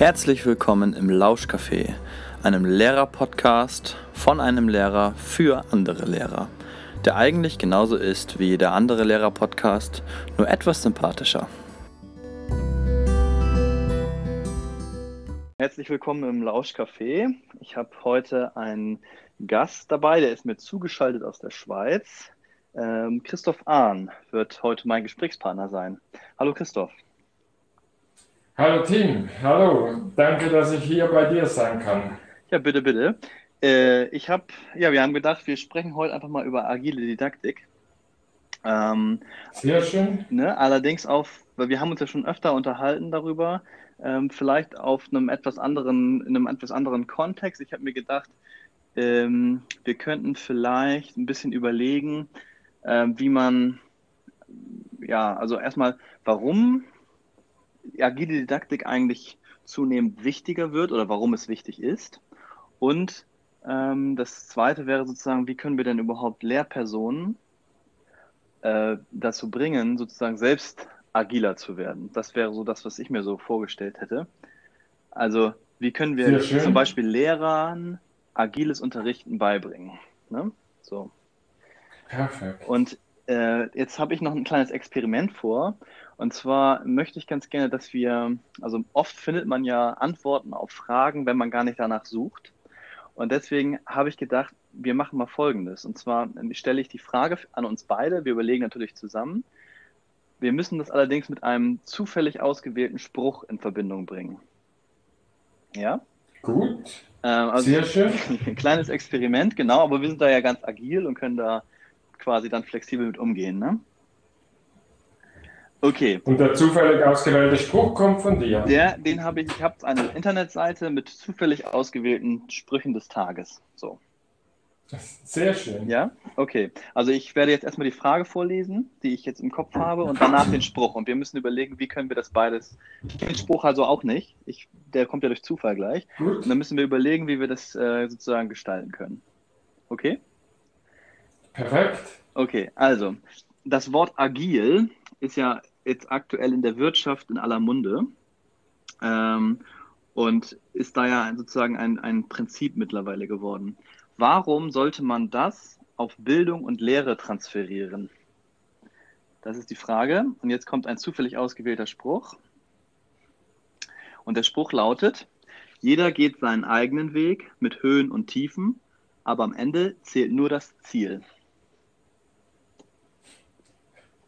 Herzlich willkommen im Lauschcafé, einem Lehrer-Podcast von einem Lehrer für andere Lehrer, der eigentlich genauso ist wie jeder andere Lehrer-Podcast, nur etwas sympathischer. Herzlich willkommen im Lauschcafé. Ich habe heute einen Gast dabei, der ist mir zugeschaltet aus der Schweiz. Ähm, Christoph Ahn wird heute mein Gesprächspartner sein. Hallo Christoph. Hallo Tim, hallo, danke, dass ich hier bei dir sein kann. Ja, bitte, bitte. Äh, ich habe, ja, wir haben gedacht, wir sprechen heute einfach mal über agile Didaktik. Ähm, Sehr schön. Ne, allerdings auf, weil wir haben uns ja schon öfter unterhalten darüber, ähm, vielleicht auf einem etwas anderen, in einem etwas anderen Kontext. Ich habe mir gedacht, ähm, wir könnten vielleicht ein bisschen überlegen, äh, wie man, ja, also erstmal, warum agile Didaktik eigentlich zunehmend wichtiger wird oder warum es wichtig ist. Und ähm, das zweite wäre sozusagen, wie können wir denn überhaupt Lehrpersonen äh, dazu bringen, sozusagen selbst agiler zu werden? Das wäre so das, was ich mir so vorgestellt hätte. Also, wie können wir zum Beispiel Lehrern agiles Unterrichten beibringen? Ne? So. Perfekt. Und äh, jetzt habe ich noch ein kleines Experiment vor. Und zwar möchte ich ganz gerne, dass wir, also oft findet man ja Antworten auf Fragen, wenn man gar nicht danach sucht. Und deswegen habe ich gedacht, wir machen mal Folgendes. Und zwar stelle ich die Frage an uns beide. Wir überlegen natürlich zusammen. Wir müssen das allerdings mit einem zufällig ausgewählten Spruch in Verbindung bringen. Ja? Gut. Ähm, also Sehr schön. Ein kleines Experiment, genau, aber wir sind da ja ganz agil und können da quasi dann flexibel mit umgehen. Ne? Okay. Und der zufällig ausgewählte Spruch kommt von dir. Der, den habe ich, ich habe eine Internetseite mit zufällig ausgewählten Sprüchen des Tages. So. Sehr schön. Ja, okay. Also ich werde jetzt erstmal die Frage vorlesen, die ich jetzt im Kopf habe, und danach den Spruch. Und wir müssen überlegen, wie können wir das beides. Den Spruch also auch nicht. Ich, der kommt ja durch Zufall gleich. Gut. Und dann müssen wir überlegen, wie wir das äh, sozusagen gestalten können. Okay? Perfekt. Okay, also das Wort agil ist ja jetzt aktuell in der Wirtschaft in aller Munde ähm, und ist da ja sozusagen ein, ein Prinzip mittlerweile geworden. Warum sollte man das auf Bildung und Lehre transferieren? Das ist die Frage. Und jetzt kommt ein zufällig ausgewählter Spruch. Und der Spruch lautet, jeder geht seinen eigenen Weg mit Höhen und Tiefen, aber am Ende zählt nur das Ziel.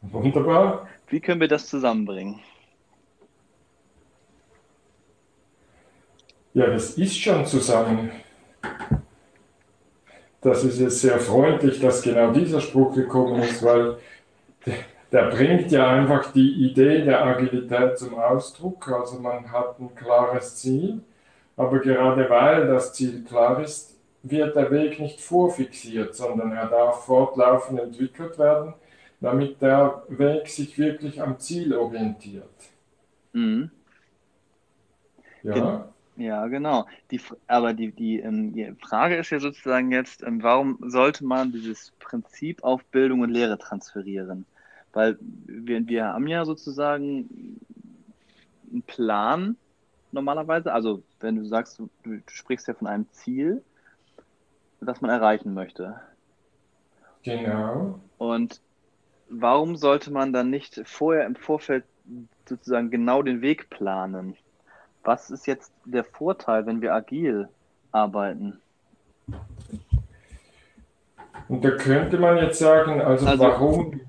Wunderbar. Wie können wir das zusammenbringen? Ja, das ist schon zusammen. Das ist jetzt sehr freundlich, dass genau dieser Spruch gekommen ist, weil der, der bringt ja einfach die Idee der Agilität zum Ausdruck. Also man hat ein klares Ziel, aber gerade weil das Ziel klar ist, wird der Weg nicht vorfixiert, sondern er darf fortlaufend entwickelt werden damit der Weg sich wirklich am Ziel orientiert. Mhm. Ja. Ja, genau. Die, aber die, die, ähm, die Frage ist ja sozusagen jetzt, ähm, warum sollte man dieses Prinzip auf Bildung und Lehre transferieren? Weil wir, wir haben ja sozusagen einen Plan normalerweise. Also wenn du sagst, du, du sprichst ja von einem Ziel, das man erreichen möchte. Genau. Und warum sollte man dann nicht vorher im Vorfeld sozusagen genau den Weg planen? Was ist jetzt der Vorteil, wenn wir agil arbeiten? Und da könnte man jetzt sagen, also, also warum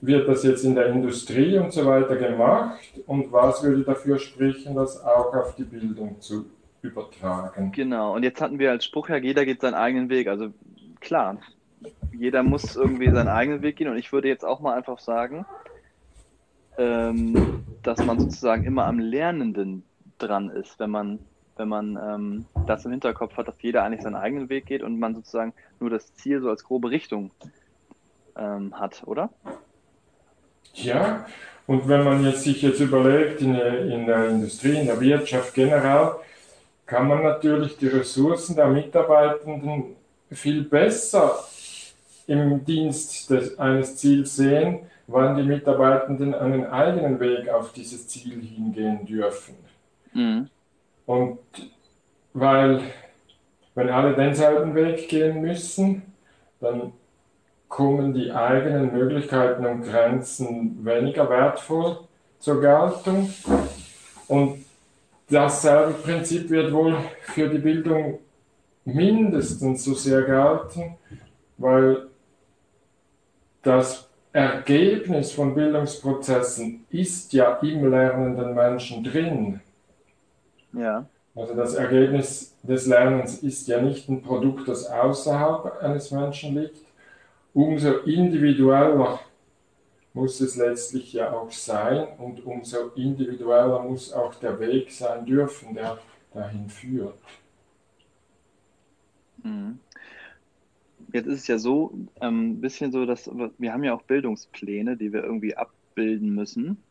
wird das jetzt in der Industrie und so weiter gemacht und was würde dafür sprechen, das auch auf die Bildung zu übertragen? Genau, und jetzt hatten wir als Spruch ja, jeder geht seinen eigenen Weg. Also klar, jeder muss irgendwie seinen eigenen Weg gehen und ich würde jetzt auch mal einfach sagen, ähm, dass man sozusagen immer am Lernenden dran ist, wenn man, wenn man ähm, das im Hinterkopf hat, dass jeder eigentlich seinen eigenen Weg geht und man sozusagen nur das Ziel so als grobe Richtung ähm, hat, oder? Ja, und wenn man jetzt sich jetzt überlegt, in der, in der Industrie, in der Wirtschaft generell, kann man natürlich die Ressourcen der Mitarbeitenden viel besser im Dienst des, eines Ziels sehen, wann die Mitarbeitenden einen eigenen Weg auf dieses Ziel hingehen dürfen. Mhm. Und weil, wenn alle denselben Weg gehen müssen, dann kommen die eigenen Möglichkeiten und Grenzen weniger wertvoll zur Geltung. Und dasselbe Prinzip wird wohl für die Bildung mindestens so sehr gelten, weil das Ergebnis von Bildungsprozessen ist ja im lernenden Menschen drin. Ja. Also das Ergebnis des Lernens ist ja nicht ein Produkt, das außerhalb eines Menschen liegt. Umso individueller muss es letztlich ja auch sein und umso individueller muss auch der Weg sein dürfen, der dahin führt. Mhm. Jetzt ist es ja so, ein ähm, bisschen so, dass wir haben ja auch Bildungspläne, die wir irgendwie abbilden müssen.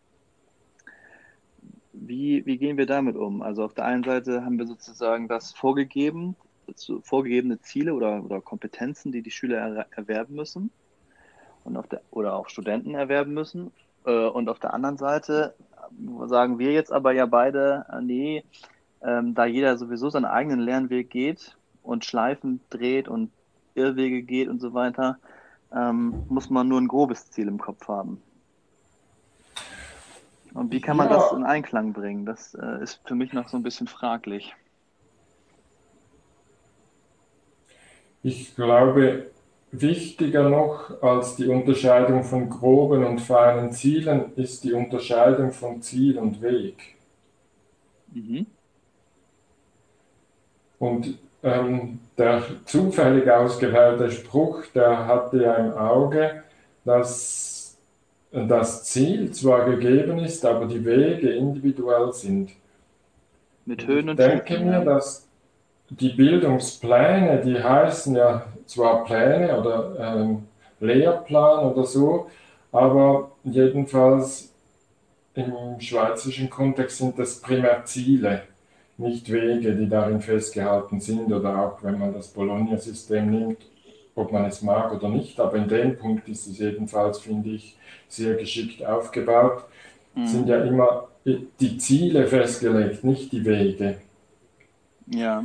Wie, wie gehen wir damit um? Also auf der einen Seite haben wir sozusagen das vorgegeben, vorgegebene Ziele oder, oder Kompetenzen, die die Schüler er, erwerben müssen und auf der, oder auch Studenten erwerben müssen. Äh, und auf der anderen Seite sagen wir jetzt aber ja beide, äh, nee, ähm, da jeder sowieso seinen eigenen Lernweg geht und Schleifen dreht und Irrwege geht und so weiter, ähm, muss man nur ein grobes Ziel im Kopf haben. Und wie kann man ja. das in Einklang bringen? Das äh, ist für mich noch so ein bisschen fraglich. Ich glaube, wichtiger noch als die Unterscheidung von groben und feinen Zielen ist die Unterscheidung von Ziel und Weg. Mhm. Und ähm, der zufällig ausgewählte Spruch, der hatte ja im Auge, dass das Ziel zwar gegeben ist, aber die Wege individuell sind. Mit Höhen und Ich denke mir, dass die Bildungspläne, die heißen ja zwar Pläne oder ähm, Lehrplan oder so, aber jedenfalls im schweizerischen Kontext sind das primär Ziele nicht Wege, die darin festgehalten sind oder auch wenn man das Bologna-System nimmt, ob man es mag oder nicht. Aber in dem Punkt ist es jedenfalls, finde ich, sehr geschickt aufgebaut. Mhm. Sind ja immer die Ziele festgelegt, nicht die Wege. Ja.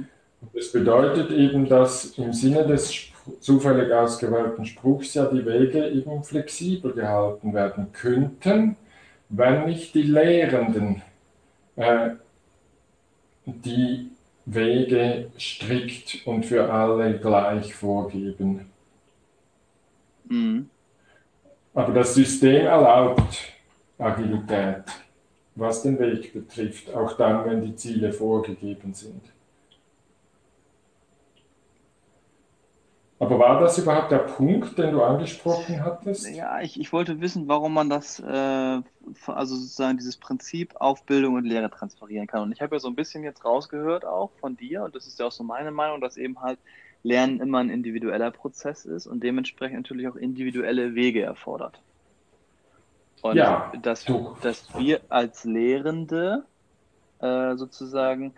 Das bedeutet eben, dass im Sinne des zufällig ausgewählten Spruchs ja die Wege eben flexibel gehalten werden könnten, wenn nicht die Lehrenden äh, die Wege strikt und für alle gleich vorgeben. Mhm. Aber das System erlaubt Agilität, was den Weg betrifft, auch dann, wenn die Ziele vorgegeben sind. Aber war das überhaupt der Punkt, den du angesprochen hattest? Ja, ich, ich wollte wissen, warum man das, äh, also sozusagen dieses Prinzip auf Bildung und Lehre transferieren kann. Und ich habe ja so ein bisschen jetzt rausgehört auch von dir, und das ist ja auch so meine Meinung, dass eben halt Lernen immer ein individueller Prozess ist und dementsprechend natürlich auch individuelle Wege erfordert. Und ja, dass, dass wir als Lehrende äh, sozusagen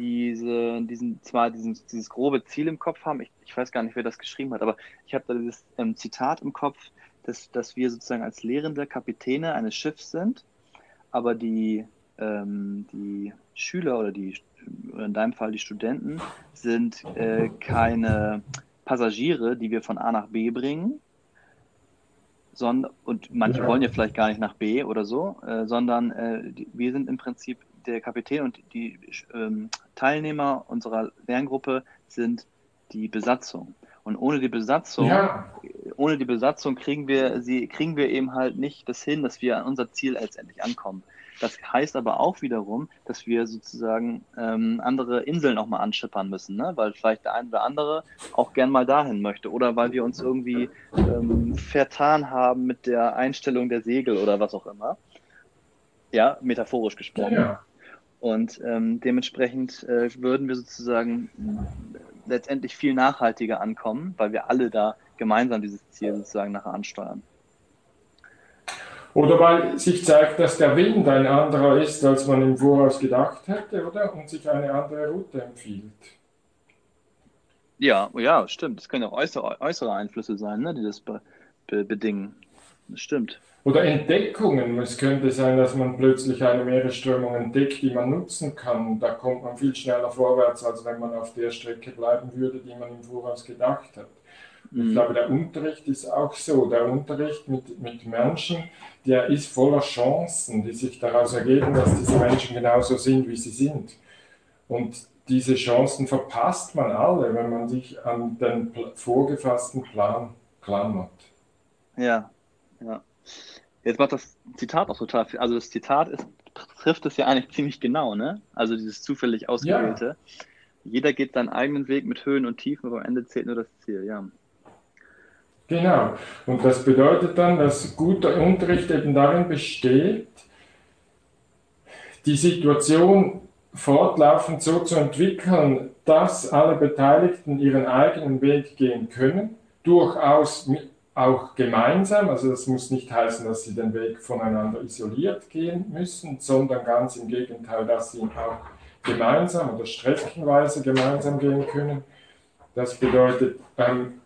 diese, diesen, zwar diesen, dieses grobe Ziel im Kopf haben, ich, ich weiß gar nicht, wer das geschrieben hat, aber ich habe da dieses ähm, Zitat im Kopf, dass, dass wir sozusagen als lehrende Kapitäne eines Schiffs sind, aber die, ähm, die Schüler oder die, oder in deinem Fall die Studenten, sind äh, keine Passagiere, die wir von A nach B bringen, sondern, und manche wollen ja vielleicht gar nicht nach B oder so, äh, sondern äh, die, wir sind im Prinzip der Kapitän und die ähm, Teilnehmer unserer Lerngruppe sind die Besatzung. Und ohne die Besatzung, ja. ohne die Besatzung kriegen wir sie, kriegen wir eben halt nicht das hin, dass wir an unser Ziel letztendlich ankommen. Das heißt aber auch wiederum, dass wir sozusagen ähm, andere Inseln auch mal anschippern müssen, ne? weil vielleicht der eine oder andere auch gern mal dahin möchte oder weil wir uns irgendwie ähm, vertan haben mit der Einstellung der Segel oder was auch immer. Ja, metaphorisch gesprochen. Ja. Und ähm, dementsprechend äh, würden wir sozusagen letztendlich viel nachhaltiger ankommen, weil wir alle da gemeinsam dieses Ziel sozusagen nachher ansteuern. Oder weil sich zeigt, dass der Wind ein anderer ist, als man im Voraus gedacht hätte, oder? Und sich eine andere Route empfiehlt. Ja, ja, stimmt. Das können auch äußere, äußere Einflüsse sein, ne, die das be be bedingen. Das stimmt. Oder Entdeckungen. Es könnte sein, dass man plötzlich eine Meeresströmung entdeckt, die man nutzen kann. Da kommt man viel schneller vorwärts, als wenn man auf der Strecke bleiben würde, die man im Voraus gedacht hat. Mhm. Ich glaube, der Unterricht ist auch so. Der Unterricht mit, mit Menschen, der ist voller Chancen, die sich daraus ergeben, dass diese Menschen genauso sind, wie sie sind. Und diese Chancen verpasst man alle, wenn man sich an den vorgefassten Plan klammert. Ja, ja. Jetzt macht das Zitat auch total viel. Also das Zitat ist, trifft es ja eigentlich ziemlich genau, ne? Also dieses zufällig ausgewählte. Ja. Jeder geht seinen eigenen Weg mit Höhen und Tiefen, aber am Ende zählt nur das Ziel, ja. Genau. Und das bedeutet dann, dass guter Unterricht eben darin besteht, die Situation fortlaufend so zu entwickeln, dass alle Beteiligten ihren eigenen Weg gehen können, durchaus auch gemeinsam, also das muss nicht heißen, dass sie den Weg voneinander isoliert gehen müssen, sondern ganz im Gegenteil, dass sie ihn auch gemeinsam oder streckenweise gemeinsam gehen können. Das bedeutet ähm,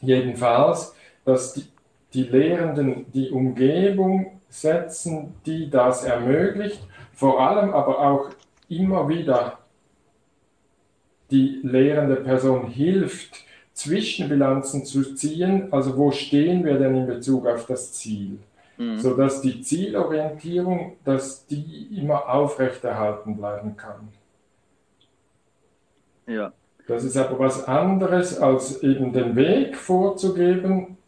jedenfalls, dass die, die Lehrenden die Umgebung setzen, die das ermöglicht, vor allem aber auch immer wieder die lehrende Person hilft, Zwischenbilanzen zu ziehen, also wo stehen wir denn in Bezug auf das Ziel, mhm. sodass die Zielorientierung, dass die immer aufrechterhalten bleiben kann. Ja. Das ist aber was anderes, als eben den Weg vorzugeben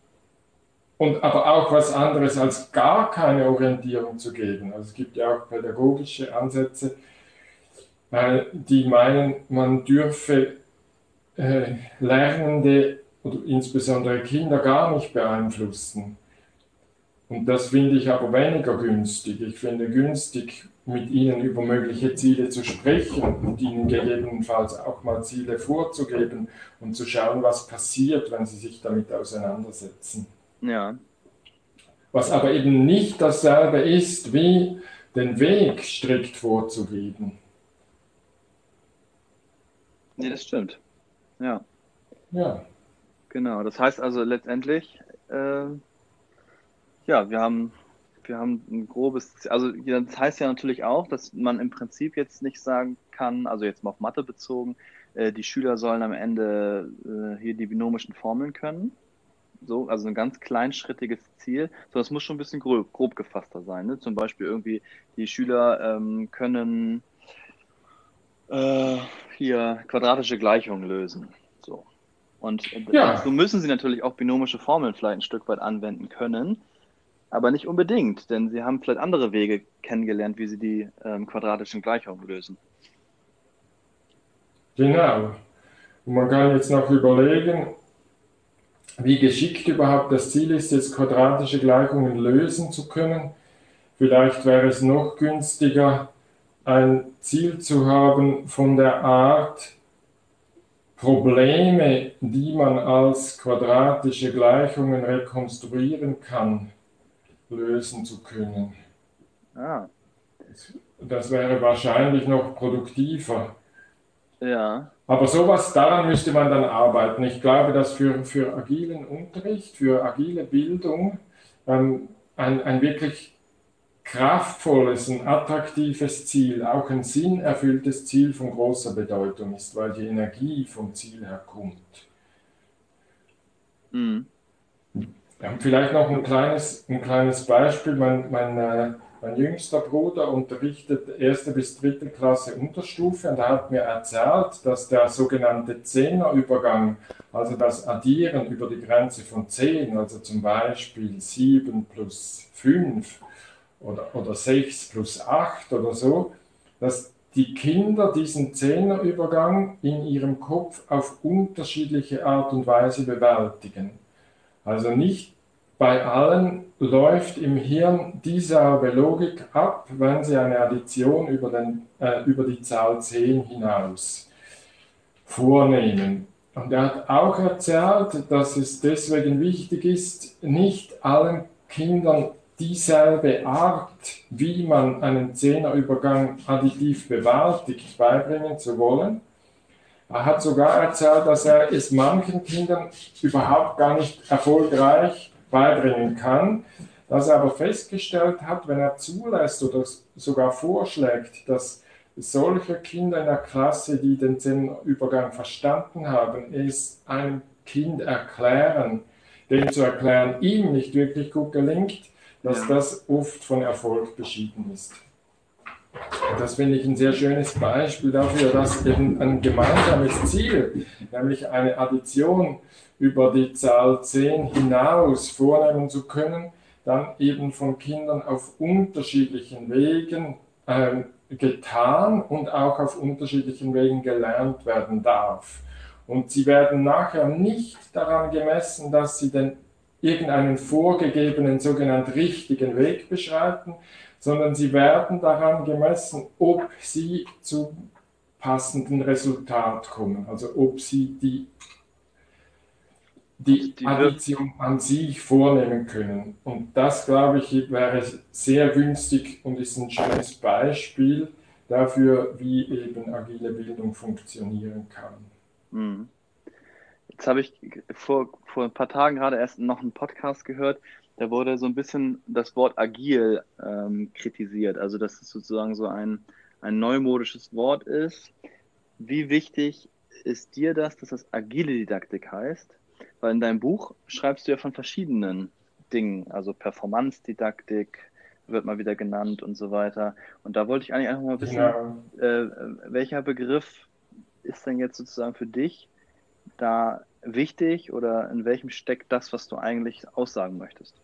und aber auch was anderes, als gar keine Orientierung zu geben. Also es gibt ja auch pädagogische Ansätze, die meinen, man dürfe äh, Lernende oder insbesondere Kinder gar nicht beeinflussen. Und das finde ich aber weniger günstig. Ich finde günstig, mit ihnen über mögliche Ziele zu sprechen und ihnen gegebenenfalls auch mal Ziele vorzugeben und zu schauen, was passiert, wenn sie sich damit auseinandersetzen. Ja. Was aber eben nicht dasselbe ist, wie den Weg strikt vorzugeben. Nee, das stimmt. Ja. Ja. Genau, das heißt also letztendlich, äh, ja, wir haben, wir haben ein grobes, also das heißt ja natürlich auch, dass man im Prinzip jetzt nicht sagen kann, also jetzt mal auf Mathe bezogen, äh, die Schüler sollen am Ende äh, hier die binomischen Formeln können. So, also ein ganz kleinschrittiges Ziel. So, das muss schon ein bisschen grob, grob gefasster sein. Ne? Zum Beispiel irgendwie, die Schüler ähm, können äh, hier quadratische Gleichungen lösen. So. Und ja. dazu müssen sie natürlich auch binomische Formeln vielleicht ein Stück weit anwenden können, aber nicht unbedingt, denn sie haben vielleicht andere Wege kennengelernt, wie sie die ähm, quadratischen Gleichungen lösen. Genau. Und man kann jetzt noch überlegen, wie geschickt überhaupt das Ziel ist, jetzt quadratische Gleichungen lösen zu können. Vielleicht wäre es noch günstiger, ein Ziel zu haben von der Art, Probleme, die man als quadratische Gleichungen rekonstruieren kann, lösen zu können. Ah. Das wäre wahrscheinlich noch produktiver. Ja. Aber sowas, daran müsste man dann arbeiten. Ich glaube, dass für, für agilen Unterricht, für agile Bildung ähm, ein, ein wirklich kraftvolles, ein attraktives Ziel, auch ein sinnerfülltes Ziel von großer Bedeutung ist, weil die Energie vom Ziel her kommt. Mhm. Ja, vielleicht noch ein kleines, ein kleines Beispiel. Mein, mein, äh, mein jüngster Bruder unterrichtet erste bis dritte Klasse Unterstufe und er hat mir erzählt, dass der sogenannte Zehnerübergang, also das Addieren über die Grenze von 10, also zum Beispiel 7 plus 5, oder, oder 6 plus 8 oder so, dass die Kinder diesen Zehnerübergang in ihrem Kopf auf unterschiedliche Art und Weise bewältigen. Also nicht bei allen läuft im Hirn dieselbe Logik ab, wenn sie eine Addition über, den, äh, über die Zahl 10 hinaus vornehmen. Und er hat auch erzählt, dass es deswegen wichtig ist, nicht allen Kindern dieselbe Art, wie man einen Zehnerübergang additiv bewältigt, beibringen zu wollen. Er hat sogar erzählt, dass er es manchen Kindern überhaupt gar nicht erfolgreich beibringen kann. dass er aber festgestellt hat, wenn er zulässt oder sogar vorschlägt, dass solche Kinder in der Klasse, die den Zen-Übergang verstanden haben, es einem Kind erklären, dem zu erklären, ihm nicht wirklich gut gelingt, dass das oft von Erfolg beschieden ist. Das finde ich ein sehr schönes Beispiel dafür, dass eben ein gemeinsames Ziel, nämlich eine Addition über die Zahl 10 hinaus vornehmen zu können, dann eben von Kindern auf unterschiedlichen Wegen äh, getan und auch auf unterschiedlichen Wegen gelernt werden darf. Und sie werden nachher nicht daran gemessen, dass sie den irgendeinen vorgegebenen sogenannten richtigen Weg beschreiten, sondern sie werden daran gemessen, ob sie zum passenden Resultat kommen, also ob sie die, die, die Addition an sich vornehmen können. Und das, glaube ich, wäre sehr günstig und ist ein schönes Beispiel dafür, wie eben agile Bildung funktionieren kann. Mhm. Jetzt habe ich vor, vor ein paar Tagen gerade erst noch einen Podcast gehört, da wurde so ein bisschen das Wort agil ähm, kritisiert. Also, dass es sozusagen so ein, ein neumodisches Wort ist. Wie wichtig ist dir das, dass das agile Didaktik heißt? Weil in deinem Buch schreibst du ja von verschiedenen Dingen, also Performance-Didaktik wird mal wieder genannt und so weiter. Und da wollte ich eigentlich einfach mal wissen, ja. äh, welcher Begriff ist denn jetzt sozusagen für dich da wichtig oder in welchem steckt das, was du eigentlich aussagen möchtest?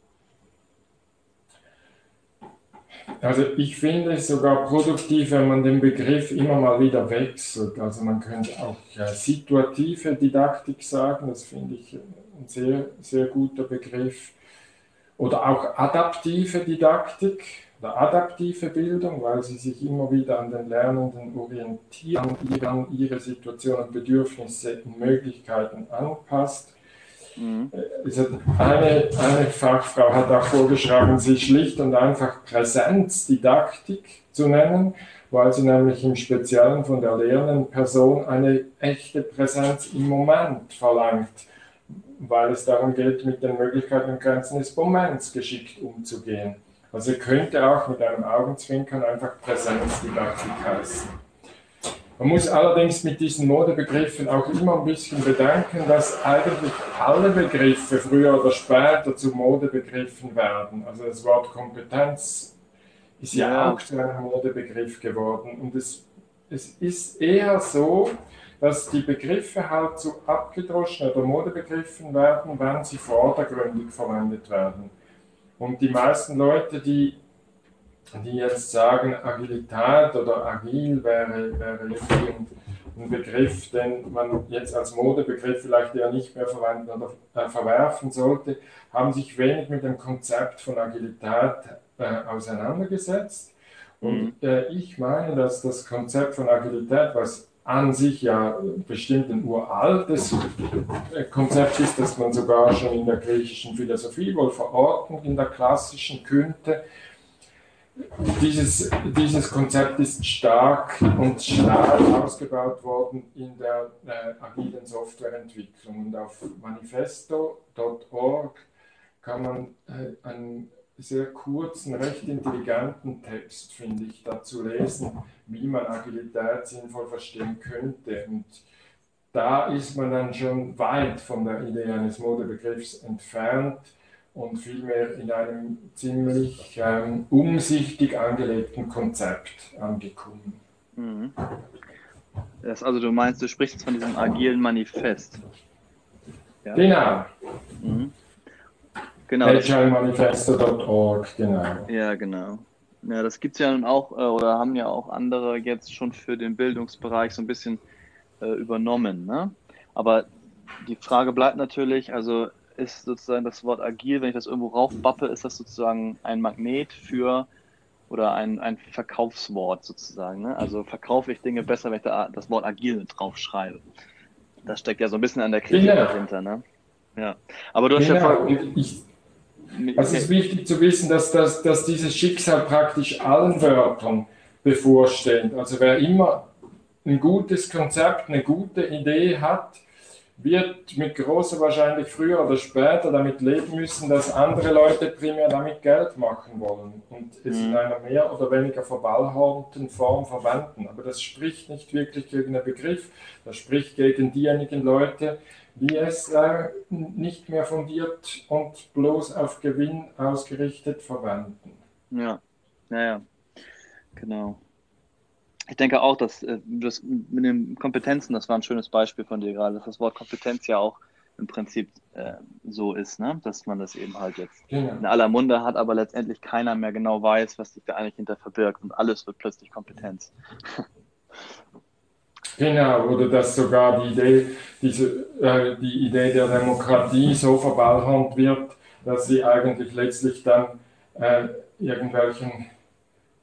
Also ich finde es sogar produktiv, wenn man den Begriff immer mal wieder wechselt. Also man könnte auch ja, situative Didaktik sagen, das finde ich ein sehr, sehr guter Begriff. Oder auch adaptive Didaktik oder adaptive Bildung, weil sie sich immer wieder an den Lernenden orientieren, an ihre Situation und Bedürfnisse und Möglichkeiten anpasst. Mhm. Eine, eine Fachfrau hat auch vorgeschlagen, sie schlicht und einfach Präsenzdidaktik zu nennen, weil sie nämlich im Speziellen von der lehrenden Person eine echte Präsenz im Moment verlangt, weil es darum geht, mit den Möglichkeiten und Grenzen des Moments geschickt umzugehen. Also könnte auch mit einem Augenzwinkern einfach Präsenzdidaktik heißen. Man muss allerdings mit diesen Modebegriffen auch immer ein bisschen bedenken, dass eigentlich alle Begriffe früher oder später zu Modebegriffen werden. Also das Wort Kompetenz ist ja, ja auch zu einem Modebegriff geworden. Und es, es ist eher so, dass die Begriffe halt zu abgedroschen oder Modebegriffen werden, wenn sie vordergründig verwendet werden. Und die meisten Leute, die die jetzt sagen, Agilität oder agil wäre, wäre ein, ein Begriff, den man jetzt als Modebegriff vielleicht eher nicht mehr verwenden oder äh, verwerfen sollte, haben sich wenig mit dem Konzept von Agilität äh, auseinandergesetzt. Und mhm. äh, ich meine, dass das Konzept von Agilität, was an sich ja bestimmt ein uraltes Konzept ist, das man sogar schon in der griechischen Philosophie wohl verorten, in der klassischen Künte, dieses, dieses Konzept ist stark und schnell ausgebaut worden in der äh, agilen Softwareentwicklung. Und auf manifesto.org kann man äh, einen sehr kurzen, recht intelligenten Text, finde ich, dazu lesen, wie man Agilität sinnvoll verstehen könnte. Und da ist man dann schon weit von der Idee eines Modebegriffs entfernt und vielmehr in einem ziemlich ähm, umsichtig angelegten Konzept angekommen. Mhm. Das, also du meinst, du sprichst von diesem agilen Manifest. Ja? Genau. Mhm. Genau. Agilemanifesto.org, genau. Ja, genau. Ja, das gibt es ja nun auch, äh, oder haben ja auch andere jetzt schon für den Bildungsbereich so ein bisschen äh, übernommen. Ne? Aber die Frage bleibt natürlich, also ist sozusagen das Wort agil, wenn ich das irgendwo raufbappe, ist das sozusagen ein Magnet für oder ein, ein Verkaufswort sozusagen. Ne? Also verkaufe ich Dinge besser, wenn ich da das Wort agil draufschreibe. Das steckt ja so ein bisschen an der Kritik ja. dahinter. Ne? Ja. Aber du hast ja, ja voll. Ich, also es ist wichtig zu wissen, dass, dass, dass dieses Schicksal praktisch allen Wörtern bevorsteht. Also wer immer ein gutes Konzept, eine gute Idee hat, wird mit großer Wahrscheinlichkeit früher oder später damit leben müssen, dass andere Leute primär damit Geld machen wollen und es in mhm. einer mehr oder weniger verballhornten Form verwenden. Aber das spricht nicht wirklich gegen den Begriff, das spricht gegen diejenigen Leute, die es äh, nicht mehr fundiert und bloß auf Gewinn ausgerichtet verwenden. Ja, naja, genau. Ich denke auch, dass äh, das mit den Kompetenzen, das war ein schönes Beispiel von dir gerade, dass das Wort Kompetenz ja auch im Prinzip äh, so ist, ne? dass man das eben halt jetzt genau. in aller Munde hat, aber letztendlich keiner mehr genau weiß, was sich da eigentlich hinter verbirgt und alles wird plötzlich Kompetenz. Genau, oder dass sogar die Idee, diese, äh, die Idee der Demokratie so verballhornt wird, dass sie eigentlich letztlich dann äh, irgendwelchen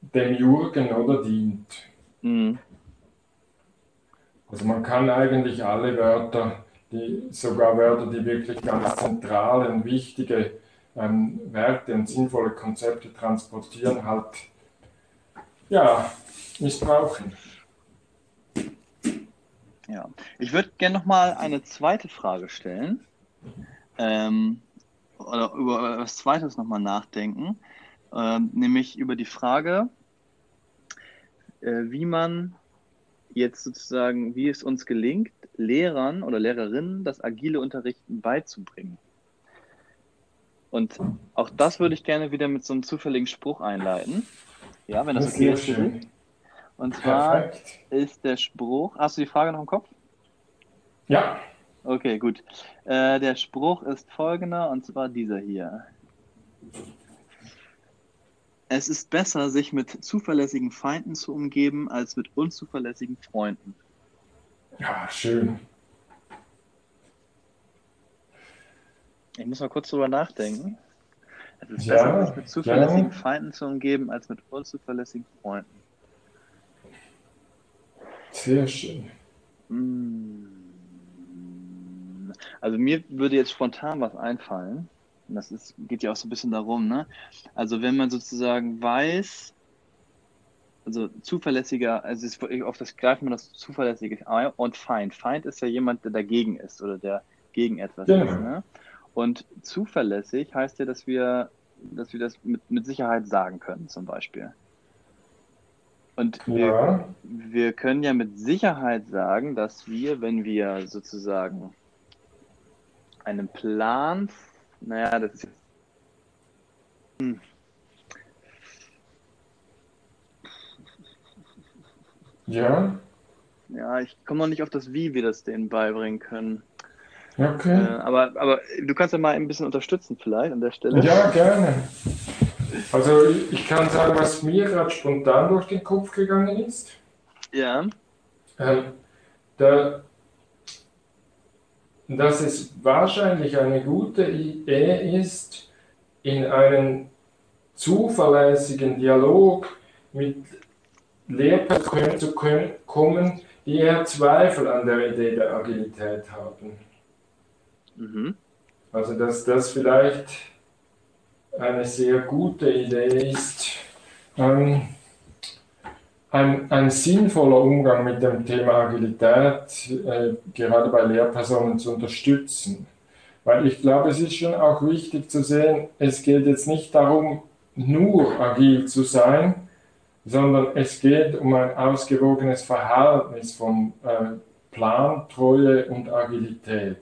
Demiurgen oder dient. Mhm. Also man kann eigentlich alle Wörter, die, sogar Wörter, die wirklich ganz zentrale und wichtige ähm, Werte und sinnvolle Konzepte transportieren, halt ja, missbrauchen. Ja, ich würde gerne noch mal eine zweite Frage stellen. Ähm, oder über was Zweites noch mal nachdenken. Ähm, nämlich über die Frage, äh, wie man jetzt sozusagen, wie es uns gelingt, Lehrern oder Lehrerinnen das agile Unterrichten beizubringen. Und auch das würde ich gerne wieder mit so einem zufälligen Spruch einleiten. Ja, wenn das, okay ist. Schön. Und zwar Perfekt. ist der Spruch. Hast du die Frage noch im Kopf? Ja. Okay, gut. Äh, der Spruch ist folgender, und zwar dieser hier. Es ist besser, sich mit zuverlässigen Feinden zu umgeben, als mit unzuverlässigen Freunden. Ja, schön. Ich muss mal kurz drüber nachdenken. Es ist ja, besser, sich mit zuverlässigen ja. Feinden zu umgeben, als mit unzuverlässigen Freunden. Sehr schön. Hm. Also mir würde jetzt spontan was einfallen. Und das ist, geht ja auch so ein bisschen darum, ne? Also wenn man sozusagen weiß, also zuverlässiger, also ist, auf das greift man das zuverlässige und Feind. Feind ist ja jemand, der dagegen ist oder der gegen etwas ja. ist. Ne? Und zuverlässig heißt ja, dass wir, dass wir das mit, mit Sicherheit sagen können, zum Beispiel. Und wir, ja. wir können ja mit Sicherheit sagen, dass wir, wenn wir sozusagen einen Plan naja, das ist. Hm. Ja. Ja, ich komme noch nicht auf das, wie wir das denen beibringen können. Okay. Äh, aber, aber du kannst ja mal ein bisschen unterstützen, vielleicht an der Stelle. Ja, gerne. Also, ich kann sagen, was mir gerade spontan durch den Kopf gegangen ist. Ja. Ähm, da dass es wahrscheinlich eine gute Idee ist, in einen zuverlässigen Dialog mit Lehrpersonen zu kommen, die eher Zweifel an der Idee der Agilität haben. Mhm. Also dass das vielleicht eine sehr gute Idee ist, ähm, ein, ein sinnvoller Umgang mit dem Thema Agilität äh, gerade bei Lehrpersonen zu unterstützen. Weil ich glaube, es ist schon auch wichtig zu sehen, es geht jetzt nicht darum, nur agil zu sein, sondern es geht um ein ausgewogenes Verhältnis von äh, Plan, Treue und Agilität.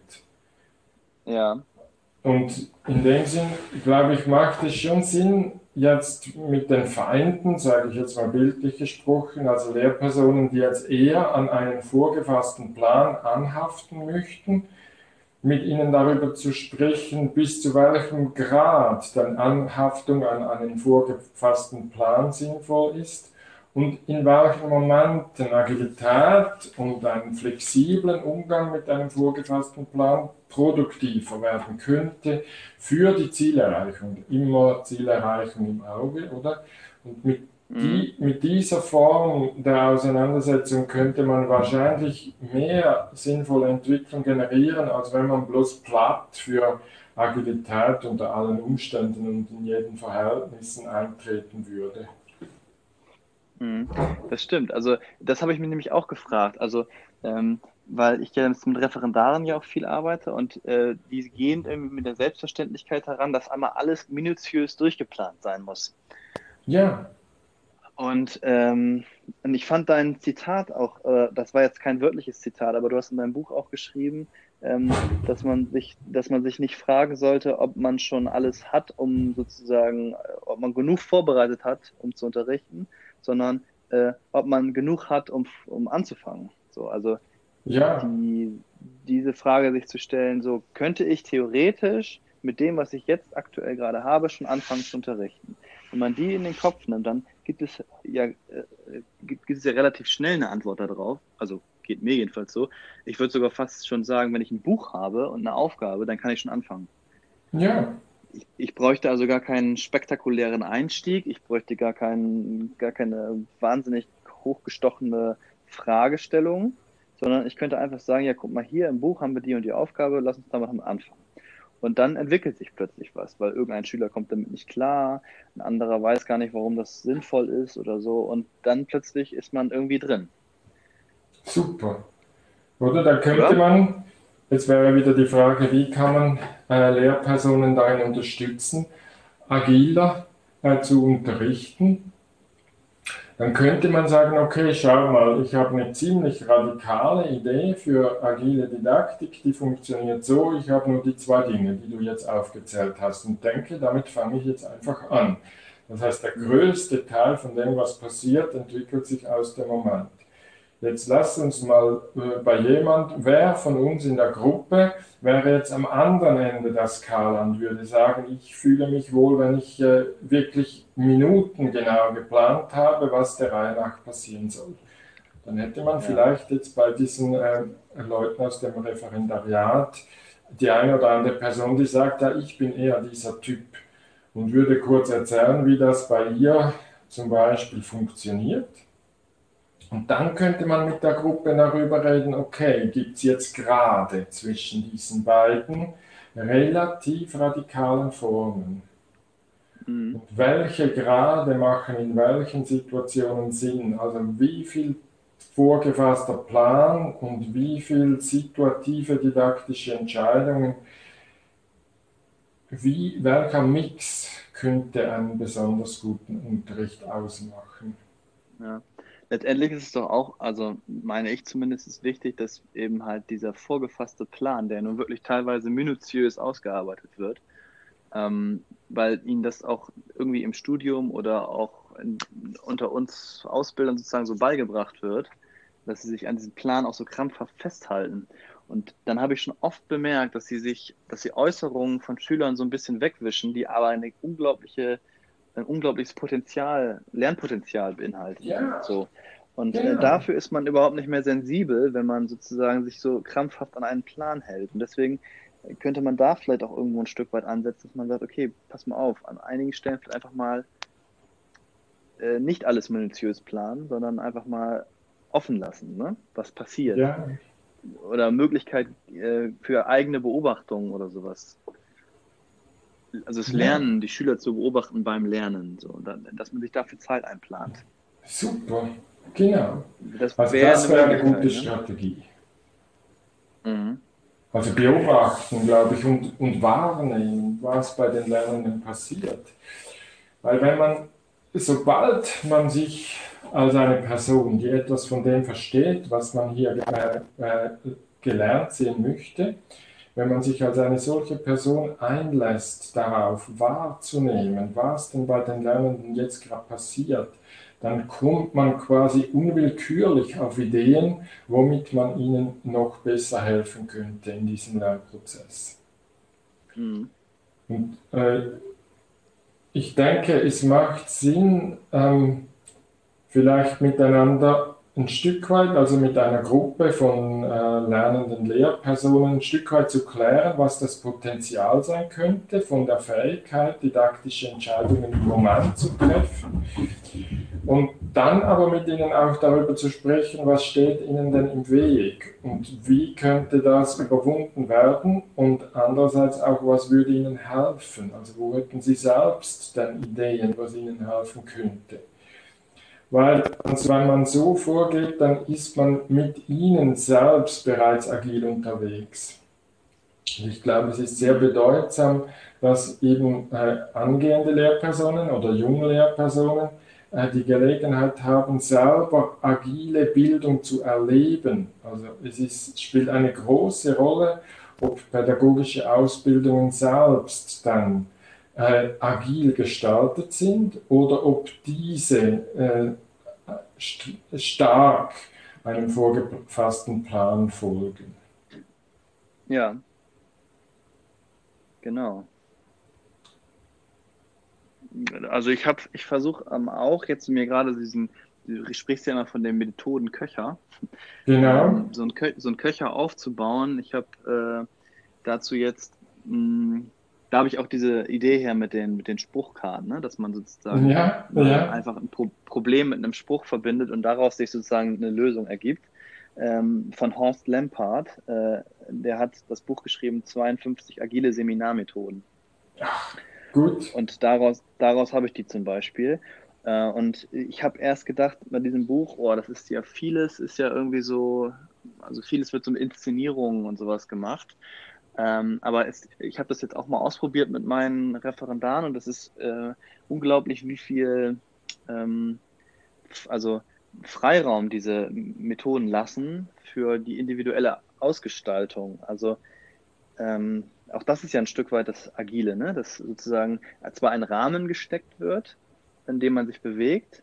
Ja. Und in dem Sinn, glaube ich, macht es schon Sinn, jetzt mit den Feinden, sage ich jetzt mal bildlich gesprochen, also Lehrpersonen, die jetzt eher an einen vorgefassten Plan anhaften möchten, mit ihnen darüber zu sprechen, bis zu welchem Grad dann Anhaftung an einen vorgefassten Plan sinnvoll ist und in welchen Momenten Agilität und einen flexiblen Umgang mit einem vorgefassten Plan produktiver werden könnte für die Zielerreichung. Immer Zielerreichung im Auge, oder? Und mit, die, mhm. mit dieser Form der Auseinandersetzung könnte man wahrscheinlich mehr sinnvolle Entwicklung generieren, als wenn man bloß platt für Agilität unter allen Umständen und in jeden Verhältnissen eintreten würde. Hm, das stimmt. Also das habe ich mir nämlich auch gefragt. Also ähm, weil ich ja mit Referendaren ja auch viel arbeite und äh, die gehen irgendwie mit der Selbstverständlichkeit heran, dass einmal alles minutiös durchgeplant sein muss. Ja. Und, ähm, und ich fand dein Zitat auch, äh, das war jetzt kein wörtliches Zitat, aber du hast in deinem Buch auch geschrieben, ähm, dass man sich, dass man sich nicht fragen sollte, ob man schon alles hat, um sozusagen, ob man genug vorbereitet hat, um zu unterrichten, sondern äh, ob man genug hat, um, um anzufangen. So, also ja. die, diese Frage sich zu stellen, so könnte ich theoretisch mit dem, was ich jetzt aktuell gerade habe, schon anfangen zu unterrichten. Wenn man die in den Kopf nimmt, dann gibt es ja, äh, gibt, gibt es ja relativ schnell eine Antwort darauf. Also geht mir jedenfalls so. Ich würde sogar fast schon sagen, wenn ich ein Buch habe und eine Aufgabe, dann kann ich schon anfangen. Ja. Ich, ich bräuchte also gar keinen spektakulären Einstieg, ich bräuchte gar, keinen, gar keine wahnsinnig hochgestochene Fragestellung, sondern ich könnte einfach sagen, ja, guck mal, hier im Buch haben wir die und die Aufgabe, lass uns damit anfangen. Und dann entwickelt sich plötzlich was, weil irgendein Schüler kommt damit nicht klar, ein anderer weiß gar nicht, warum das sinnvoll ist oder so. Und dann plötzlich ist man irgendwie drin. Super. Oder da könnte ja. man, jetzt wäre wieder die Frage, wie kann man äh, Lehrpersonen darin unterstützen, agiler äh, zu unterrichten dann könnte man sagen, okay, schau mal, ich habe eine ziemlich radikale Idee für agile Didaktik, die funktioniert so, ich habe nur die zwei Dinge, die du jetzt aufgezählt hast und denke, damit fange ich jetzt einfach an. Das heißt, der größte Teil von dem, was passiert, entwickelt sich aus dem Moment. Jetzt lasst uns mal äh, bei jemand, wer von uns in der Gruppe wäre jetzt am anderen Ende der Skala und würde sagen, ich fühle mich wohl, wenn ich äh, wirklich Minuten genau geplant habe, was der Reihe nach passieren soll. Dann hätte man ja. vielleicht jetzt bei diesen äh, Leuten aus dem Referendariat die eine oder andere Person, die sagt, ja, ich bin eher dieser Typ und würde kurz erzählen, wie das bei ihr zum Beispiel funktioniert und dann könnte man mit der Gruppe darüber reden, okay, gibt es jetzt gerade zwischen diesen beiden relativ radikalen Formen? Mhm. Und welche Grade machen in welchen Situationen Sinn? Also wie viel vorgefasster Plan und wie viel situative didaktische Entscheidungen, wie, welcher Mix könnte einen besonders guten Unterricht ausmachen? Ja letztendlich ist es doch auch, also meine ich zumindest, ist wichtig, dass eben halt dieser vorgefasste Plan, der nun wirklich teilweise minutiös ausgearbeitet wird, ähm, weil ihnen das auch irgendwie im Studium oder auch in, unter uns Ausbildern sozusagen so beigebracht wird, dass sie sich an diesem Plan auch so krampfhaft festhalten. Und dann habe ich schon oft bemerkt, dass sie sich, dass sie Äußerungen von Schülern so ein bisschen wegwischen, die aber eine unglaubliche ein unglaubliches Potenzial, Lernpotenzial beinhaltet. Ja. So. Und äh, ja. äh, dafür ist man überhaupt nicht mehr sensibel, wenn man sozusagen sich so krampfhaft an einen Plan hält. Und deswegen könnte man da vielleicht auch irgendwo ein Stück weit ansetzen, dass man sagt, okay, pass mal auf, an einigen Stellen vielleicht einfach mal äh, nicht alles minutiös planen, sondern einfach mal offen lassen, ne? was passiert. Ja. Oder Möglichkeit äh, für eigene Beobachtungen oder sowas also das Lernen, ja. die Schüler zu beobachten beim Lernen, so, dass man sich dafür Zeit einplant. Super, genau. Das also wäre das wäre eine, gute ne? Strategie. Mhm. Also beobachten, glaube ich, und, und wahrnehmen, was bei den Lernenden passiert. Weil wenn man, sobald man sich als eine Person, die etwas von dem versteht, was man hier äh, äh, gelernt sehen möchte, wenn man sich als eine solche Person einlässt, darauf wahrzunehmen, was denn bei den Lernenden jetzt gerade passiert, dann kommt man quasi unwillkürlich auf Ideen, womit man ihnen noch besser helfen könnte in diesem Lernprozess. Mhm. Und äh, ich denke, es macht Sinn, ähm, vielleicht miteinander ein Stück weit, also mit einer Gruppe von äh, lernenden Lehrpersonen, ein Stück weit zu klären, was das Potenzial sein könnte von der Fähigkeit, didaktische Entscheidungen im Moment zu treffen. Und dann aber mit ihnen auch darüber zu sprechen, was steht ihnen denn im Weg und wie könnte das überwunden werden und andererseits auch, was würde ihnen helfen. Also wo hätten sie selbst denn Ideen, was ihnen helfen könnte. Weil wenn man so vorgeht, dann ist man mit ihnen selbst bereits agil unterwegs. Ich glaube, es ist sehr bedeutsam, dass eben äh, angehende Lehrpersonen oder junge Lehrpersonen äh, die Gelegenheit haben, selber agile Bildung zu erleben. Also es ist, spielt eine große Rolle, ob pädagogische Ausbildungen selbst dann äh, agil gestaltet sind oder ob diese äh, st stark einem vorgefassten Plan folgen. Ja, genau. Also ich habe, ich versuche ähm, auch jetzt mir gerade diesen, du sprichst ja immer von den Methoden Köcher, genau. Ähm, so, ein Kö so ein Köcher aufzubauen. Ich habe äh, dazu jetzt mh, hm, da habe ich auch diese Idee her mit den, mit den Spruchkarten, ne? dass man sozusagen ja, ja. einfach ein Pro Problem mit einem Spruch verbindet und daraus sich sozusagen eine Lösung ergibt. Ähm, von Horst Lampard, äh, der hat das Buch geschrieben, 52 agile Seminarmethoden. Ach, gut. Und daraus, daraus habe ich die zum Beispiel. Äh, und ich habe erst gedacht bei diesem Buch, oh, das ist ja vieles, ist ja irgendwie so, also vieles wird so mit Inszenierungen und sowas gemacht. Ähm, aber es, ich habe das jetzt auch mal ausprobiert mit meinen Referendaren und es ist äh, unglaublich, wie viel ähm, also Freiraum diese Methoden lassen für die individuelle Ausgestaltung. Also ähm, auch das ist ja ein Stück weit das Agile, ne? dass sozusagen zwar ein Rahmen gesteckt wird, in dem man sich bewegt,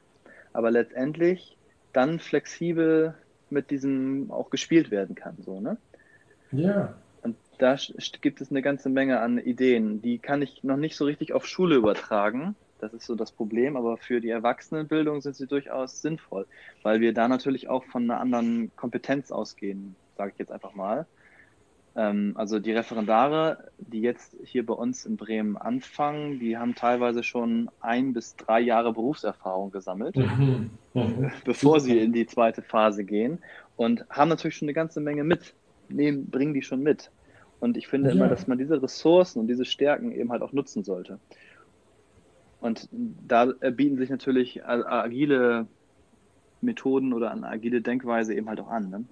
aber letztendlich dann flexibel mit diesem auch gespielt werden kann. So, ne? Ja da gibt es eine ganze Menge an Ideen. Die kann ich noch nicht so richtig auf Schule übertragen. Das ist so das Problem, aber für die Erwachsenenbildung sind sie durchaus sinnvoll, weil wir da natürlich auch von einer anderen Kompetenz ausgehen, sage ich jetzt einfach mal. Ähm, also die Referendare, die jetzt hier bei uns in Bremen anfangen, die haben teilweise schon ein bis drei Jahre Berufserfahrung gesammelt, mhm. Mhm. bevor sie in die zweite Phase gehen und haben natürlich schon eine ganze Menge mit, nehmen, bringen die schon mit. Und ich finde ja. immer, dass man diese Ressourcen und diese Stärken eben halt auch nutzen sollte. Und da bieten sich natürlich agile Methoden oder eine agile Denkweise eben halt auch an. Ne?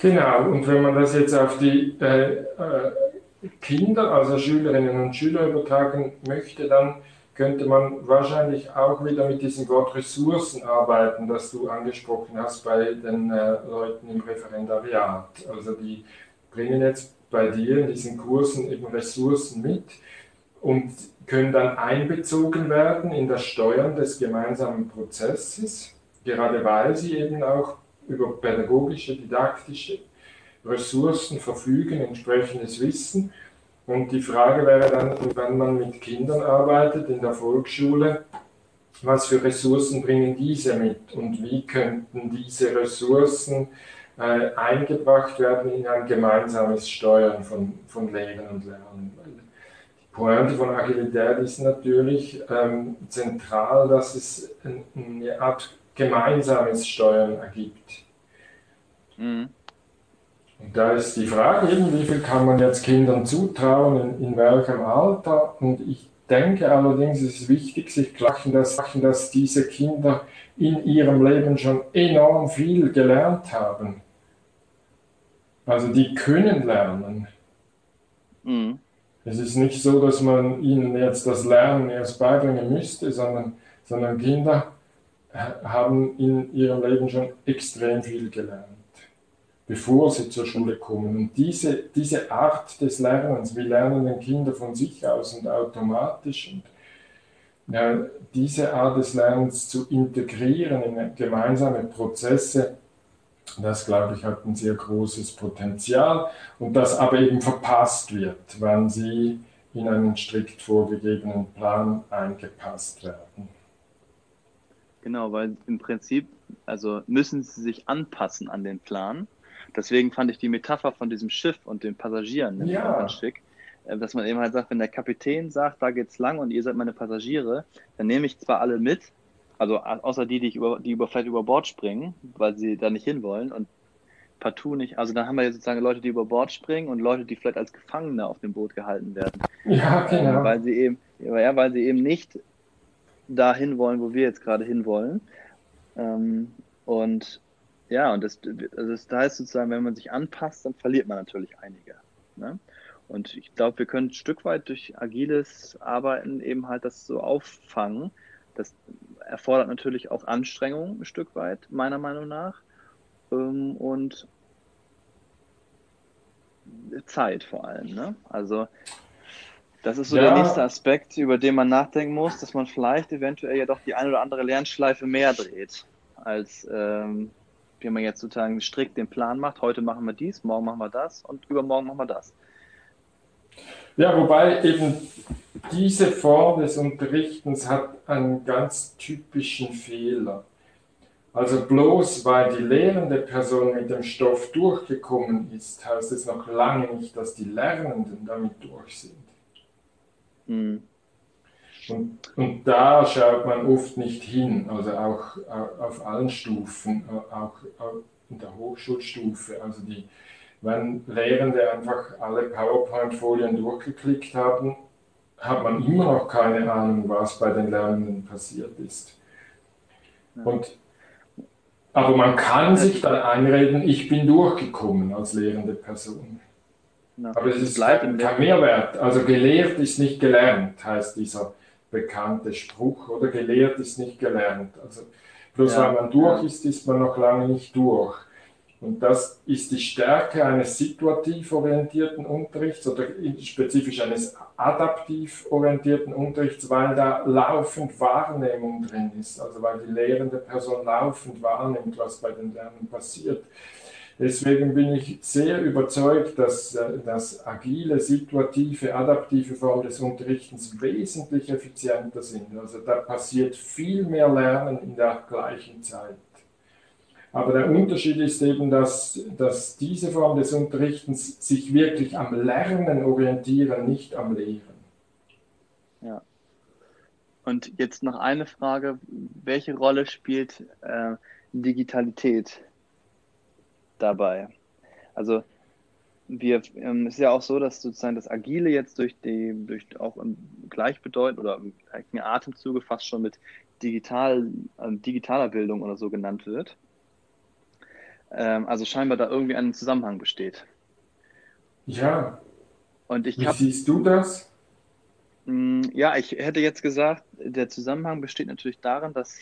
Genau, und wenn man das jetzt auf die äh, äh Kinder, also Schülerinnen und Schüler übertragen möchte, dann könnte man wahrscheinlich auch wieder mit diesem Wort Ressourcen arbeiten, das du angesprochen hast bei den äh, Leuten im Referendariat. Also die bringen jetzt bei dir in diesen Kursen eben Ressourcen mit und können dann einbezogen werden in das Steuern des gemeinsamen Prozesses, gerade weil sie eben auch über pädagogische, didaktische Ressourcen verfügen, entsprechendes Wissen und die Frage wäre dann, wenn man mit Kindern arbeitet in der Volksschule, was für Ressourcen bringen diese mit und wie könnten diese Ressourcen äh, eingebracht werden in ein gemeinsames Steuern von, von Lehren und Lernen. Die Pointe von Agilität ist natürlich ähm, zentral, dass es eine Art gemeinsames Steuern ergibt. Mhm. Da ist die Frage, wie viel kann man jetzt Kindern zutrauen, in, in welchem Alter. Und ich denke allerdings, es ist wichtig, sich klar zu machen, dass diese Kinder in ihrem Leben schon enorm viel gelernt haben. Also die können lernen. Mhm. Es ist nicht so, dass man ihnen jetzt das Lernen erst beibringen müsste, sondern, sondern Kinder haben in ihrem Leben schon extrem viel gelernt bevor sie zur Schule kommen. Und diese, diese Art des Lernens, wie lernen denn Kinder von sich aus und automatisch, und ja, diese Art des Lernens zu integrieren in gemeinsame Prozesse, das glaube ich hat ein sehr großes Potenzial und das aber eben verpasst wird, wenn sie in einen strikt vorgegebenen Plan eingepasst werden. Genau, weil im Prinzip, also müssen sie sich anpassen an den Plan Deswegen fand ich die Metapher von diesem Schiff und den Passagieren ja. ganz schick. Äh, dass man eben halt sagt, wenn der Kapitän sagt, da geht's lang und ihr seid meine Passagiere, dann nehme ich zwar alle mit, also außer die, die, ich über, die über, vielleicht über Bord springen, weil sie da nicht hinwollen und partout nicht. Also dann haben wir sozusagen Leute, die über Bord springen und Leute, die vielleicht als Gefangene auf dem Boot gehalten werden. Ja, genau. Weil sie eben, ja, weil sie eben nicht dahin wollen, wo wir jetzt gerade hinwollen. Ähm, und ja, und das, also das heißt sozusagen, wenn man sich anpasst, dann verliert man natürlich einige. Ne? Und ich glaube, wir können ein Stück weit durch agiles Arbeiten eben halt das so auffangen. Das erfordert natürlich auch Anstrengung ein Stück weit, meiner Meinung nach. Ähm, und Zeit vor allem. Ne? Also das ist so ja. der nächste Aspekt, über den man nachdenken muss, dass man vielleicht eventuell ja doch die eine oder andere Lernschleife mehr dreht, als ähm, wie man jetzt sozusagen strikt den Plan macht. Heute machen wir dies, morgen machen wir das und übermorgen machen wir das. Ja, wobei eben diese Form des Unterrichtens hat einen ganz typischen Fehler. Also bloß weil die lehrende Person mit dem Stoff durchgekommen ist, heißt es noch lange nicht, dass die Lernenden damit durch sind. Mhm. Und, und, da schaut man oft nicht hin, also auch auf allen Stufen, auch in der Hochschulstufe. Also die, wenn Lehrende einfach alle PowerPoint-Folien durchgeklickt haben, hat man immer noch keine Ahnung, was bei den Lernenden passiert ist. Und, aber man kann sich dann einreden, ich bin durchgekommen als lehrende Person. Ja, Aber es ist kein, kein Mehrwert. Also gelehrt ist nicht gelernt, heißt dieser bekannte Spruch. Oder gelehrt ist nicht gelernt. Also bloß ja, weil man durch ja. ist, ist man noch lange nicht durch. Und das ist die Stärke eines situativ orientierten Unterrichts oder spezifisch eines adaptiv orientierten Unterrichts, weil da laufend Wahrnehmung drin ist. Also weil die lehrende Person laufend wahrnimmt, was bei den Lernen passiert. Deswegen bin ich sehr überzeugt, dass äh, das agile, situative, adaptive Form des Unterrichtens wesentlich effizienter sind. Also da passiert viel mehr Lernen in der gleichen Zeit. Aber der Unterschied ist eben, dass, dass diese Form des Unterrichtens sich wirklich am Lernen orientieren, nicht am Lehren. Ja. Und jetzt noch eine Frage, welche Rolle spielt äh, Digitalität dabei. Also wir, ähm, es ist ja auch so, dass sozusagen das Agile jetzt durch die, durch auch im gleichbedeutend oder im gleichen Atemzuge fast schon mit digital, äh, digitaler Bildung oder so genannt wird. Ähm, also scheinbar da irgendwie ein Zusammenhang besteht. Ja. Und ich Wie hab, siehst du das? Mh, hm, ja, ich hätte jetzt gesagt, der Zusammenhang besteht natürlich darin, dass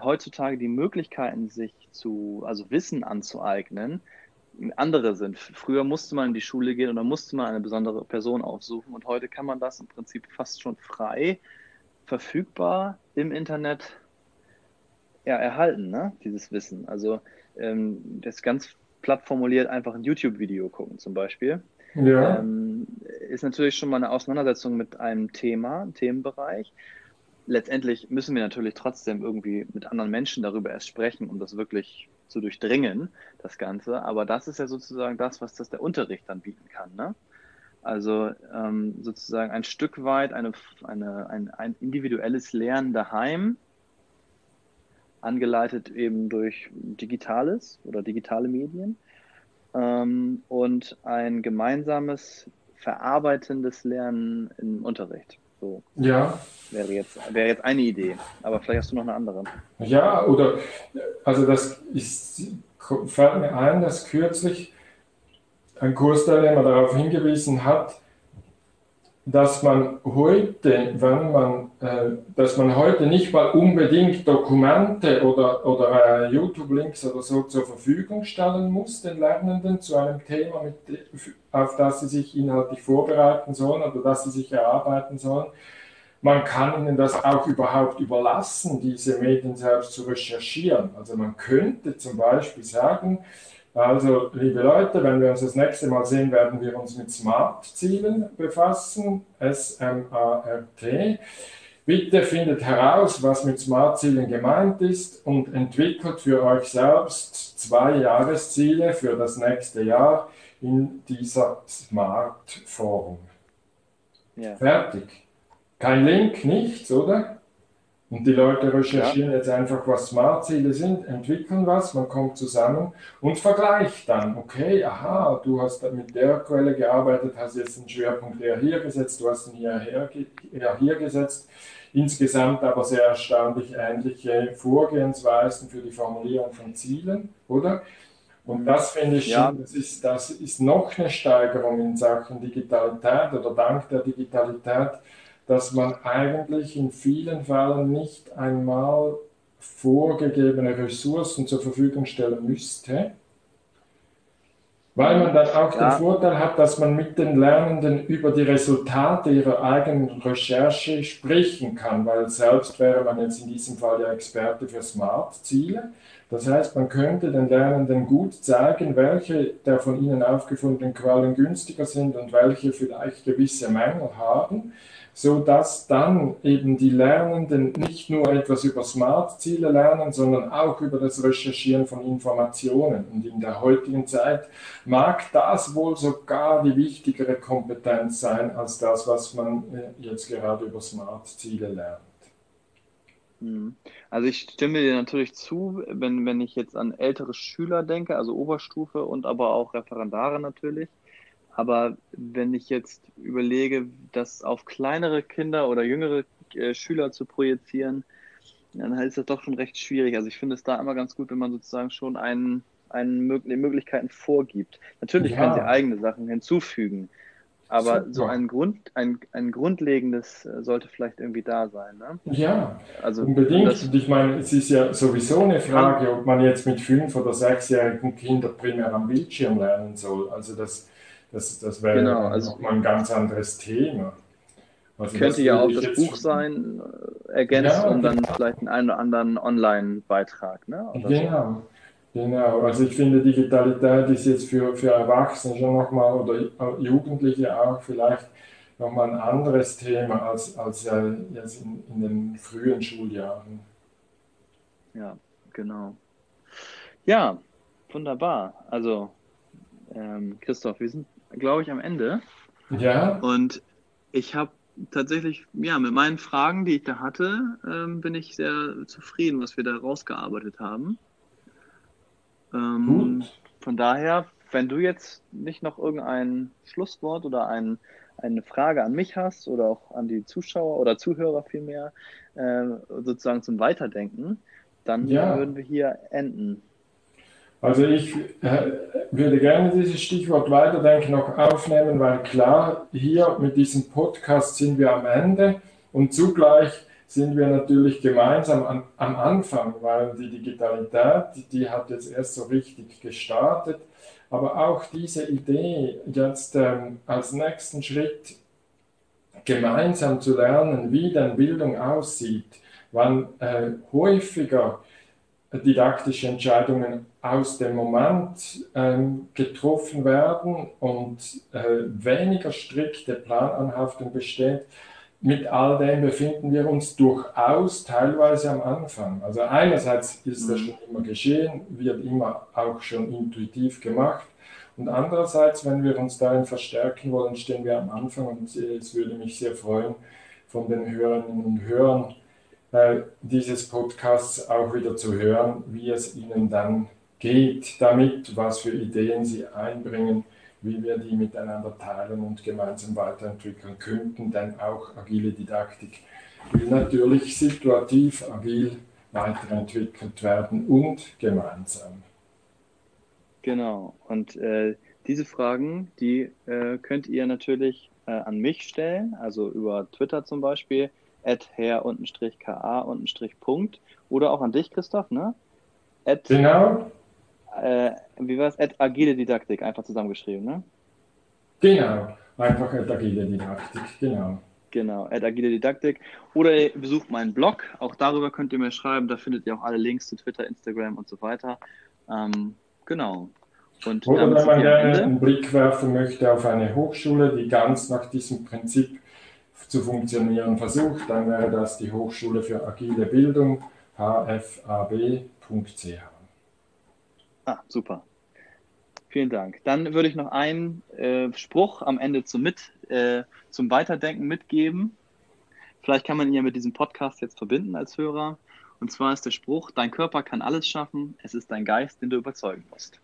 heutzutage die Möglichkeiten, sich zu, also Wissen anzueignen, andere sind. Früher musste man in die Schule gehen dann musste man eine besondere Person aufsuchen und heute kann man das im Prinzip fast schon frei verfügbar im Internet ja, erhalten, ne? dieses Wissen. Also ähm, das ganz platt formuliert einfach ein YouTube-Video gucken zum Beispiel. Ja. Ähm, ist natürlich schon mal eine Auseinandersetzung mit einem Thema, einem Themenbereich letztendlich müssen wir natürlich trotzdem irgendwie mit anderen Menschen darüber erst sprechen, um das wirklich zu durchdringen, das Ganze. Aber das ist ja sozusagen das, was das der Unterricht dann bieten kann. Ne? Also ähm, sozusagen ein Stück weit eine, eine, ein, ein individuelles Lernen daheim, angeleitet eben durch Digitales oder digitale Medien ähm, und ein gemeinsames verarbeitendes Lernen im Unterricht. So. Ja. Wäre jetzt, wäre jetzt eine Idee, aber vielleicht hast du noch eine andere. Ja, oder, also das ist, fällt mir ein, dass kürzlich ein Kursteilnehmer darauf hingewiesen hat, dass man heute, wenn man, äh, dass man heute nicht mal unbedingt Dokumente oder, oder äh, YouTube-Links oder so zur Verfügung stellen muss, den Lernenden zu einem Thema, mit, auf das sie sich inhaltlich vorbereiten sollen oder das sie sich erarbeiten sollen. Man kann ihnen das auch überhaupt überlassen, diese Medien selbst zu recherchieren. Also man könnte zum Beispiel sagen, also, liebe Leute, wenn wir uns das nächste Mal sehen, werden wir uns mit Smart-Zielen befassen, S-M-A-R-T. Bitte findet heraus, was mit Smart-Zielen gemeint ist und entwickelt für euch selbst zwei Jahresziele für das nächste Jahr in dieser Smart-Form. Ja. Fertig. Kein Link, nichts, oder? Und die Leute recherchieren ja. jetzt einfach, was Smart-Ziele sind, entwickeln was, man kommt zusammen und vergleicht dann. Okay, aha, du hast mit der Quelle gearbeitet, hast jetzt einen Schwerpunkt eher hier gesetzt, du hast ihn eher hier, eher hier gesetzt. insgesamt aber sehr erstaunlich ähnliche Vorgehensweisen für die Formulierung von Zielen, oder? Und das finde ich, ja. das, ist, das ist noch eine Steigerung in Sachen Digitalität oder dank der Digitalität, dass man eigentlich in vielen Fällen nicht einmal vorgegebene Ressourcen zur Verfügung stellen müsste, weil man dann auch ja. den Vorteil hat, dass man mit den Lernenden über die Resultate ihrer eigenen Recherche sprechen kann, weil selbst wäre man jetzt in diesem Fall ja Experte für Smart-Ziele. Das heißt, man könnte den Lernenden gut zeigen, welche der von ihnen aufgefundenen Quellen günstiger sind und welche vielleicht gewisse Mängel haben so dass dann eben die Lernenden nicht nur etwas über Smart-Ziele lernen, sondern auch über das Recherchieren von Informationen. Und in der heutigen Zeit mag das wohl sogar die wichtigere Kompetenz sein als das, was man äh, jetzt gerade über Smart-Ziele lernt. Mhm. Also ich stimme dir natürlich zu, wenn, wenn ich jetzt an ältere Schüler denke, also Oberstufe und aber auch Referendare natürlich aber wenn ich jetzt überlege, das auf kleinere Kinder oder jüngere äh, Schüler zu projizieren, dann ist das doch schon recht schwierig. Also ich finde es da immer ganz gut, wenn man sozusagen schon einen, einen Möglichkeiten vorgibt. Natürlich ja. können sie eigene Sachen hinzufügen, aber Super. so ein, Grund, ein, ein grundlegendes äh, sollte vielleicht irgendwie da sein. Ne? Ja, also unbedingt. Das, Und ich meine, es ist ja sowieso eine Frage, ob man jetzt mit fünf- oder sechsjährigen Kindern primär am Bildschirm lernen soll. Also das das, das wäre genau, also nochmal ein ganz anderes Thema. Also könnte ja auch das Buch sein, äh, ergänzt ja, und dann genau. vielleicht einen oder anderen Online-Beitrag. Ne? genau, so. genau. Also ich finde, Digitalität ist jetzt für, für Erwachsene schon nochmal oder Jugendliche auch vielleicht nochmal ein anderes Thema als, als jetzt in, in den frühen Schuljahren. Ja, genau. Ja, wunderbar. Also, ähm, Christoph, wir sind glaube ich, am Ende. Ja. Und ich habe tatsächlich, ja, mit meinen Fragen, die ich da hatte, ähm, bin ich sehr zufrieden, was wir da rausgearbeitet haben. Ähm, Gut. Von daher, wenn du jetzt nicht noch irgendein Schlusswort oder ein, eine Frage an mich hast oder auch an die Zuschauer oder Zuhörer vielmehr, äh, sozusagen zum Weiterdenken, dann ja. würden wir hier enden. Also ich äh, würde gerne dieses Stichwort Weiterdenken noch aufnehmen, weil klar, hier mit diesem Podcast sind wir am Ende und zugleich sind wir natürlich gemeinsam an, am Anfang, weil die Digitalität, die hat jetzt erst so richtig gestartet, aber auch diese Idee, jetzt ähm, als nächsten Schritt gemeinsam zu lernen, wie denn Bildung aussieht, wann äh, häufiger didaktische Entscheidungen aus dem Moment ähm, getroffen werden und äh, weniger strikte Plananhaftung besteht. Mit all dem befinden wir uns durchaus teilweise am Anfang. Also einerseits ist das mhm. schon immer geschehen, wird immer auch schon intuitiv gemacht. Und andererseits, wenn wir uns darin verstärken wollen, stehen wir am Anfang und es würde mich sehr freuen, von den Hörerinnen und Hörern äh, dieses Podcasts auch wieder zu hören, wie es ihnen dann geht damit, was für Ideen sie einbringen, wie wir die miteinander teilen und gemeinsam weiterentwickeln könnten, denn auch agile Didaktik will natürlich situativ agil weiterentwickelt werden und gemeinsam. Genau, und äh, diese Fragen, die äh, könnt ihr natürlich äh, an mich stellen, also über Twitter zum Beispiel at her-ka-punkt oder auch an dich, Christoph, ne? At, genau. Äh, wie war es? At agile Didaktik, einfach zusammengeschrieben, ne? Genau, einfach at agile Didaktik, genau. Genau, at agile Didaktik. Oder ihr besucht meinen Blog, auch darüber könnt ihr mir schreiben, da findet ihr auch alle Links zu Twitter, Instagram und so weiter. Ähm, genau. Und Oder wenn man gerne einen Blick werfen möchte auf eine Hochschule, die ganz nach diesem Prinzip zu funktionieren versucht, dann wäre das die Hochschule für agile Bildung, hfab.ch. Ah, super. Vielen Dank. Dann würde ich noch einen äh, Spruch am Ende zum, mit, äh, zum Weiterdenken mitgeben. Vielleicht kann man ihn ja mit diesem Podcast jetzt verbinden als Hörer. Und zwar ist der Spruch, dein Körper kann alles schaffen, es ist dein Geist, den du überzeugen musst.